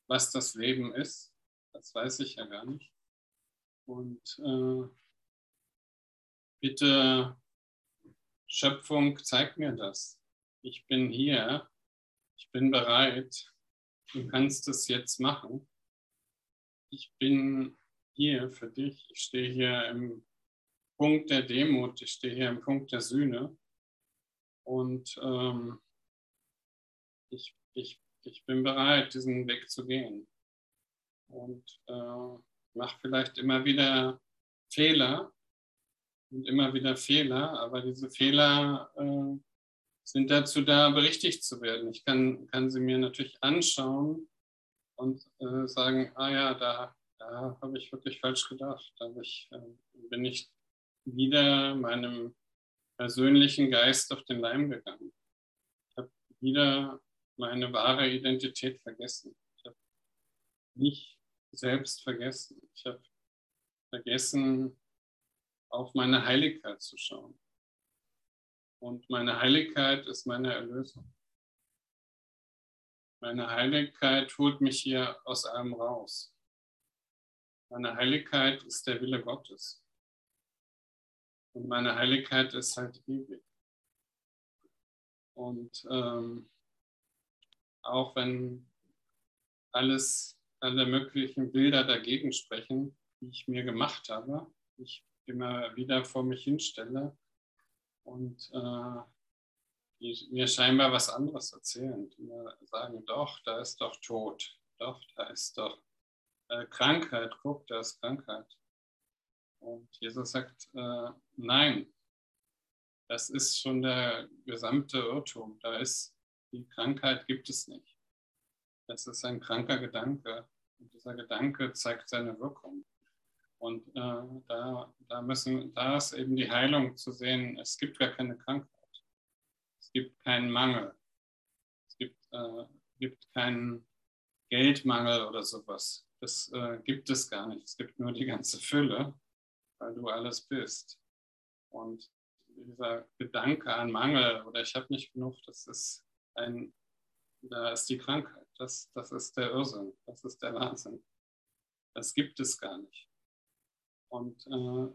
was das Leben ist. Das weiß ich ja gar nicht. Und äh, bitte, Schöpfung, zeig mir das. Ich bin hier. Ich bin bereit. Du kannst es jetzt machen ich bin hier für dich. Ich stehe hier im Punkt der Demut, ich stehe hier im Punkt der Sühne. Und ähm, ich, ich, ich bin bereit, diesen Weg zu gehen. Und äh, mache vielleicht immer wieder Fehler und immer wieder Fehler, aber diese Fehler äh, sind dazu da, berichtigt zu werden. Ich kann, kann sie mir natürlich anschauen und äh, sagen, ah ja, da, da habe ich wirklich falsch gedacht. Da ich, äh, bin ich wieder meinem persönlichen Geist auf den Leim gegangen. Ich habe wieder meine wahre Identität vergessen. Ich habe mich selbst vergessen. Ich habe vergessen, auf meine Heiligkeit zu schauen. Und meine Heiligkeit ist meine Erlösung. Meine Heiligkeit holt mich hier aus allem raus. Meine Heiligkeit ist der Wille Gottes. Und meine Heiligkeit ist halt ewig. Und ähm, auch wenn alles, alle möglichen Bilder dagegen sprechen, die ich mir gemacht habe, ich immer wieder vor mich hinstelle und äh, die mir scheinbar was anderes erzählen, die mir sagen, doch, da ist doch Tod, doch, da ist doch äh, Krankheit, guck, da ist Krankheit. Und Jesus sagt, äh, nein, das ist schon der gesamte Irrtum, da ist, die Krankheit gibt es nicht. Das ist ein kranker Gedanke und dieser Gedanke zeigt seine Wirkung. Und äh, da, da, müssen, da ist eben die Heilung zu sehen, es gibt gar keine Krankheit gibt keinen Mangel. Es gibt, äh, gibt keinen Geldmangel oder sowas. Das äh, gibt es gar nicht. Es gibt nur die ganze Fülle, weil du alles bist. Und dieser Gedanke an Mangel oder ich habe nicht genug, das ist ein, da ist die Krankheit. Das, das ist der Irrsinn. Das ist der Wahnsinn. Das gibt es gar nicht. Und äh,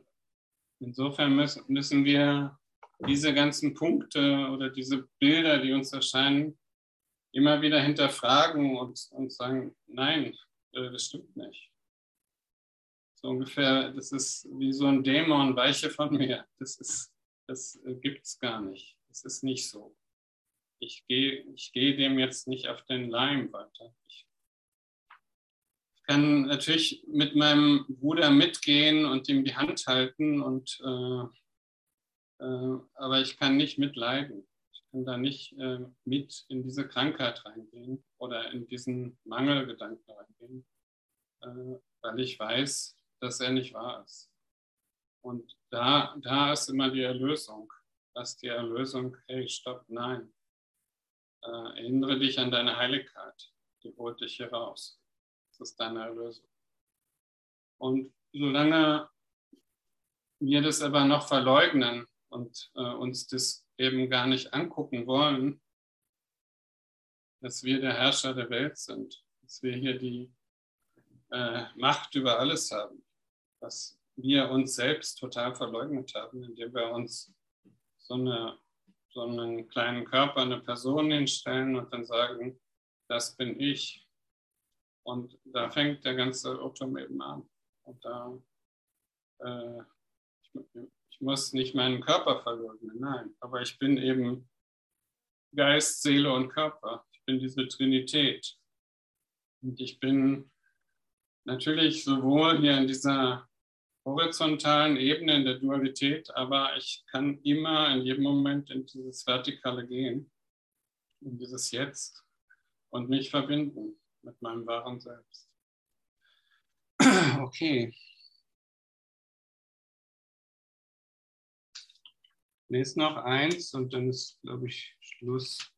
insofern müssen, müssen wir diese ganzen Punkte oder diese Bilder, die uns erscheinen, immer wieder hinterfragen und, und sagen, nein, äh, das stimmt nicht. So ungefähr, das ist wie so ein Dämon, weiche von mir. Das, ist, das äh, gibt es gar nicht. Das ist nicht so. Ich gehe ich geh dem jetzt nicht auf den Leim weiter. Ich, kann natürlich mit meinem Bruder mitgehen und ihm die Hand halten und äh, äh, aber ich kann nicht mitleiden. Ich kann da nicht äh, mit in diese Krankheit reingehen oder in diesen Mangelgedanken reingehen, äh, weil ich weiß, dass er nicht wahr ist. Und da, da ist immer die Erlösung. Das ist die Erlösung, hey, stopp, nein. Erinnere dich an deine Heiligkeit. Die holt dich hier raus. Das ist deine Erlösung. Und solange wir das aber noch verleugnen, und äh, uns das eben gar nicht angucken wollen, dass wir der Herrscher der Welt sind, dass wir hier die äh, Macht über alles haben, dass wir uns selbst total verleugnet haben, indem wir uns so, eine, so einen kleinen Körper, eine Person hinstellen und dann sagen, das bin ich. Und da fängt der ganze Irrtum eben an. Und da, äh, ich, ich muss nicht meinen Körper verleugnen, nein, aber ich bin eben Geist, Seele und Körper. Ich bin diese Trinität. Und ich bin natürlich sowohl hier in dieser horizontalen Ebene in der Dualität, aber ich kann immer in jedem Moment in dieses Vertikale gehen, in dieses Jetzt und mich verbinden mit meinem wahren Selbst. Okay. lese noch eins und dann ist, glaube ich, Schluss.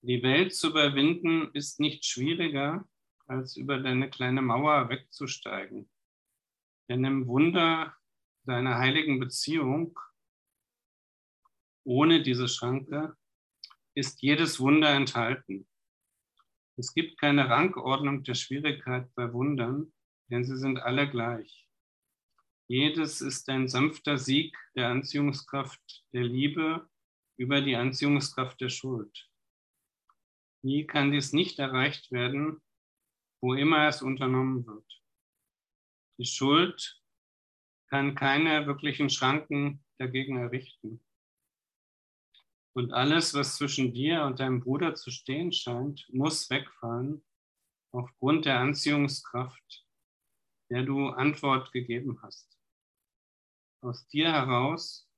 Die Welt zu überwinden ist nicht schwieriger, als über deine kleine Mauer wegzusteigen. Denn im Wunder deiner heiligen Beziehung, ohne diese Schranke, ist jedes Wunder enthalten. Es gibt keine Rangordnung der Schwierigkeit bei Wundern, denn sie sind alle gleich. Jedes ist ein sanfter Sieg der Anziehungskraft der Liebe über die Anziehungskraft der Schuld. Wie kann dies nicht erreicht werden, wo immer es unternommen wird? Die Schuld kann keine wirklichen Schranken dagegen errichten. Und alles, was zwischen dir und deinem Bruder zu stehen scheint, muss wegfallen aufgrund der Anziehungskraft, der du Antwort gegeben hast aus dir heraus,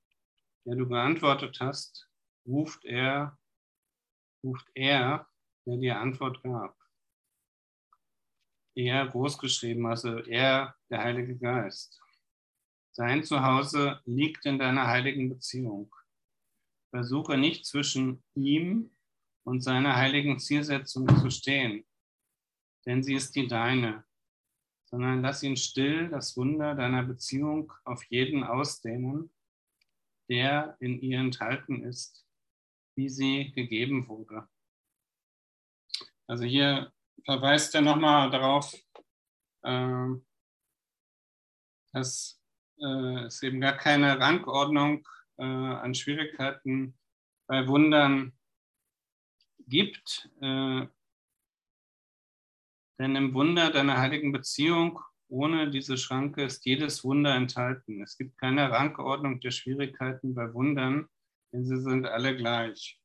der du geantwortet hast, ruft er, ruft er, der dir Antwort gab. Er großgeschrieben, also er, der Heilige Geist. Sein Zuhause liegt in deiner heiligen Beziehung. Versuche nicht zwischen ihm und seiner heiligen Zielsetzung zu stehen, denn sie ist die deine sondern lass ihn still das Wunder deiner Beziehung auf jeden ausdehnen, der in ihr enthalten ist, wie sie gegeben wurde. Also hier verweist er nochmal darauf, ähm, dass äh, es eben gar keine Rangordnung äh, an Schwierigkeiten bei Wundern gibt, äh, denn im Wunder deiner heiligen Beziehung ohne diese Schranke ist jedes Wunder enthalten. Es gibt keine Rangordnung der Schwierigkeiten bei Wundern, denn sie sind alle gleich.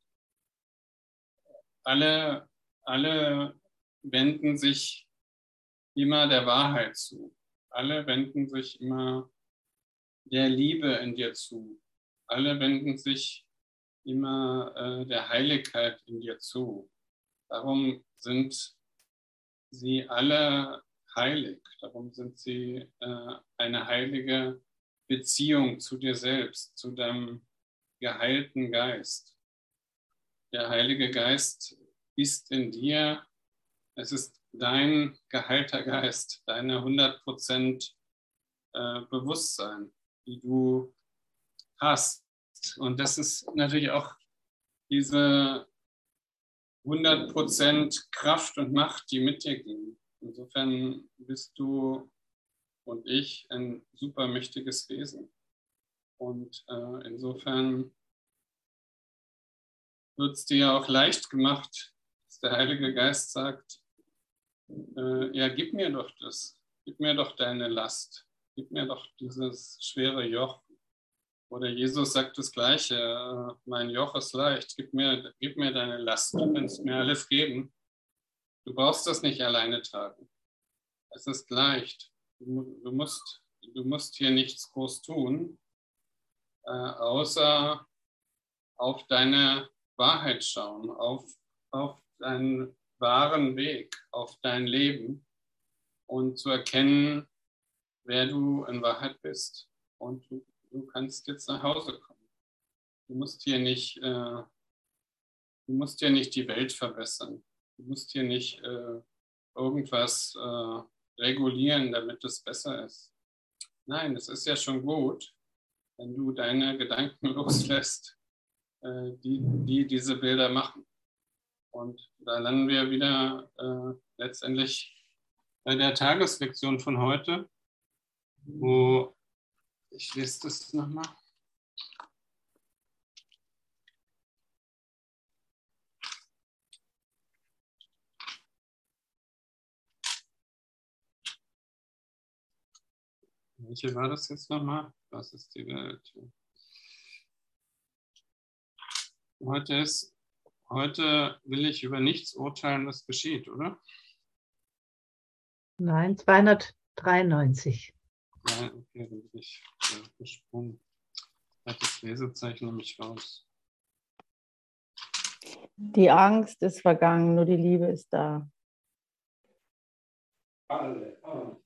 Alle, alle wenden sich immer der Wahrheit zu. Alle wenden sich immer der Liebe in dir zu. Alle wenden sich immer äh, der Heiligkeit in dir zu. Darum sind sie alle heilig. Darum sind sie äh, eine heilige Beziehung zu dir selbst, zu deinem geheilten Geist. Der Heilige Geist ist in dir. Es ist dein geheilter Geist, deine 100% äh, Bewusstsein, die du hast. Und das ist natürlich auch diese 100% Kraft und Macht, die mit dir gehen. Insofern bist du und ich ein super mächtiges Wesen. Und äh, insofern wird es dir auch leicht gemacht, dass der Heilige Geist sagt, äh, ja, gib mir doch das, gib mir doch deine Last, gib mir doch dieses schwere Joch. Oder Jesus sagt das Gleiche, äh, mein Joch ist leicht, gib mir, gib mir deine Last, du kannst mir alles geben. Du brauchst das nicht alleine tragen. Es ist leicht. Du, du musst, du musst hier nichts groß tun, äh, außer auf deine Wahrheit schauen, auf, auf deinen wahren Weg, auf dein Leben und zu erkennen, wer du in Wahrheit bist. Und du du kannst jetzt nach Hause kommen. Du musst hier nicht, äh, du musst hier nicht die Welt verbessern. Du musst hier nicht äh, irgendwas äh, regulieren, damit es besser ist. Nein, es ist ja schon gut, wenn du deine Gedanken loslässt, äh, die, die diese Bilder machen. Und da landen wir wieder äh, letztendlich bei der Tageslektion von heute, wo ich lese das nochmal. Welche war das jetzt nochmal? Was ist die Welt? Heute ist heute will ich über nichts urteilen, was geschieht, oder? Nein, 293. Nein, okay, dann bin ich gesprungen. Das Lesezeichen nämlich raus. Die Angst ist vergangen, nur die Liebe ist da. Alle, alle.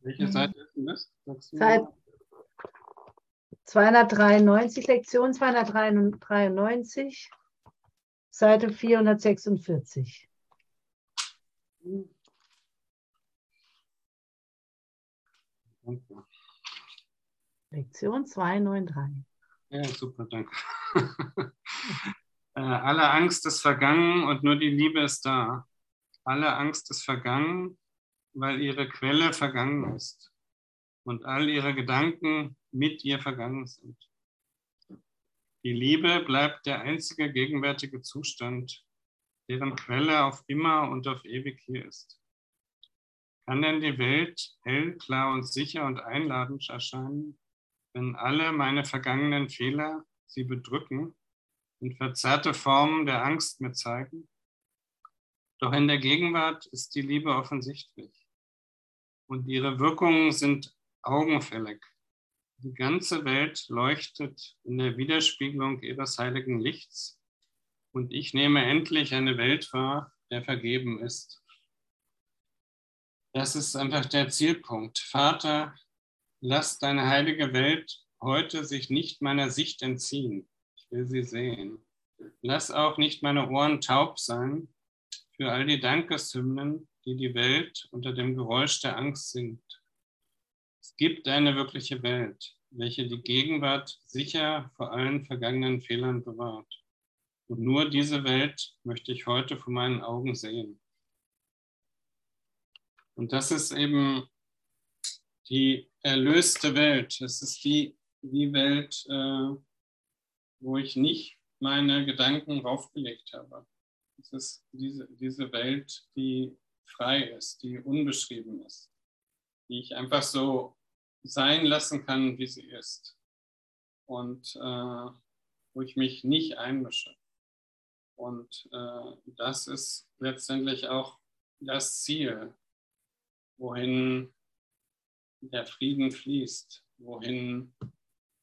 Welche Seite ist denn das? Seit 293, Lektion 293, Seite 446. Lektion 293. Ja, super, danke. Äh, alle Angst ist vergangen und nur die Liebe ist da. Alle Angst ist vergangen, weil ihre Quelle vergangen ist und all ihre Gedanken mit ihr vergangen sind. Die Liebe bleibt der einzige gegenwärtige Zustand, deren Quelle auf immer und auf ewig hier ist. Kann denn die Welt hell, klar und sicher und einladend erscheinen, wenn alle meine vergangenen Fehler sie bedrücken und verzerrte Formen der Angst mir zeigen? Doch in der Gegenwart ist die Liebe offensichtlich und ihre Wirkungen sind augenfällig. Die ganze Welt leuchtet in der Widerspiegelung ihres heiligen Lichts und ich nehme endlich eine Welt wahr, der vergeben ist. Das ist einfach der Zielpunkt. Vater, lass deine heilige Welt heute sich nicht meiner Sicht entziehen. Ich will sie sehen. Lass auch nicht meine Ohren taub sein für all die Dankeshymnen, die die Welt unter dem Geräusch der Angst singt. Es gibt eine wirkliche Welt, welche die Gegenwart sicher vor allen vergangenen Fehlern bewahrt. Und nur diese Welt möchte ich heute vor meinen Augen sehen. Und das ist eben die erlöste Welt. Es ist die, die Welt, äh, wo ich nicht meine Gedanken raufgelegt habe. Es ist diese, diese Welt, die frei ist, die unbeschrieben ist, die ich einfach so sein lassen kann, wie sie ist. Und äh, wo ich mich nicht einmische. Und äh, das ist letztendlich auch das Ziel, wohin der Frieden fließt, wohin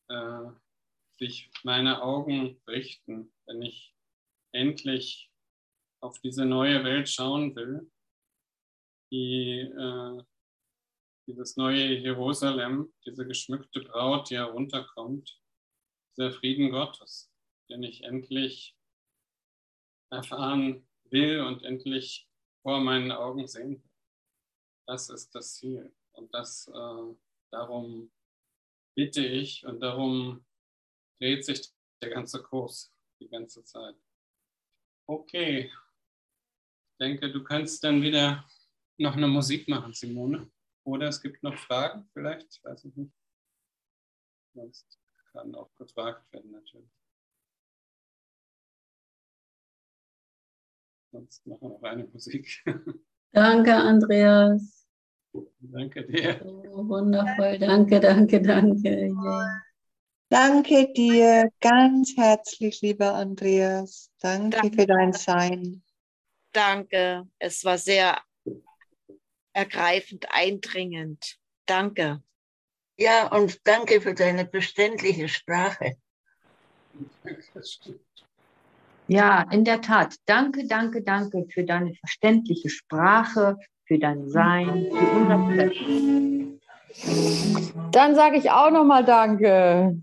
äh, sich meine Augen richten, wenn ich endlich auf diese neue Welt schauen will, die äh, dieses neue Jerusalem, diese geschmückte Braut, die herunterkommt, dieser Frieden Gottes, den ich endlich erfahren will und endlich vor meinen Augen sehen will. Das ist das Ziel. Und das, äh, darum bitte ich und darum dreht sich der ganze Kurs die ganze Zeit. Okay. Ich denke, du kannst dann wieder noch eine Musik machen, Simone. Oder es gibt noch Fragen vielleicht, weiß ich nicht. Sonst kann auch gefragt werden natürlich. Sonst machen wir noch eine Musik. Danke, Andreas. Danke dir. Oh, wundervoll. Danke, danke, danke. Yeah. Danke dir ganz herzlich, lieber Andreas. Danke, danke für dein Sein. Danke. Es war sehr ergreifend, eindringend. Danke. Ja, und danke für deine verständliche Sprache. Ja, in der Tat. Danke, danke, danke für deine verständliche Sprache, für dein Sein, für unser Fleisch. Dann sage ich auch nochmal Danke.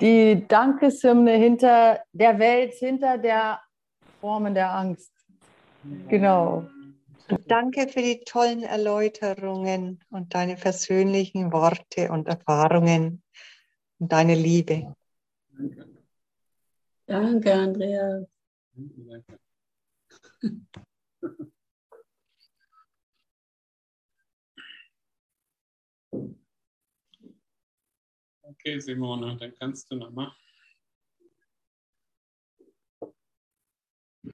Die Dankeshymne hinter der Welt, hinter der Formen der Angst. Genau. Danke für die tollen Erläuterungen und deine persönlichen Worte und Erfahrungen und deine Liebe. Danke, Andreas. Okay, Simone, dann kannst du nochmal.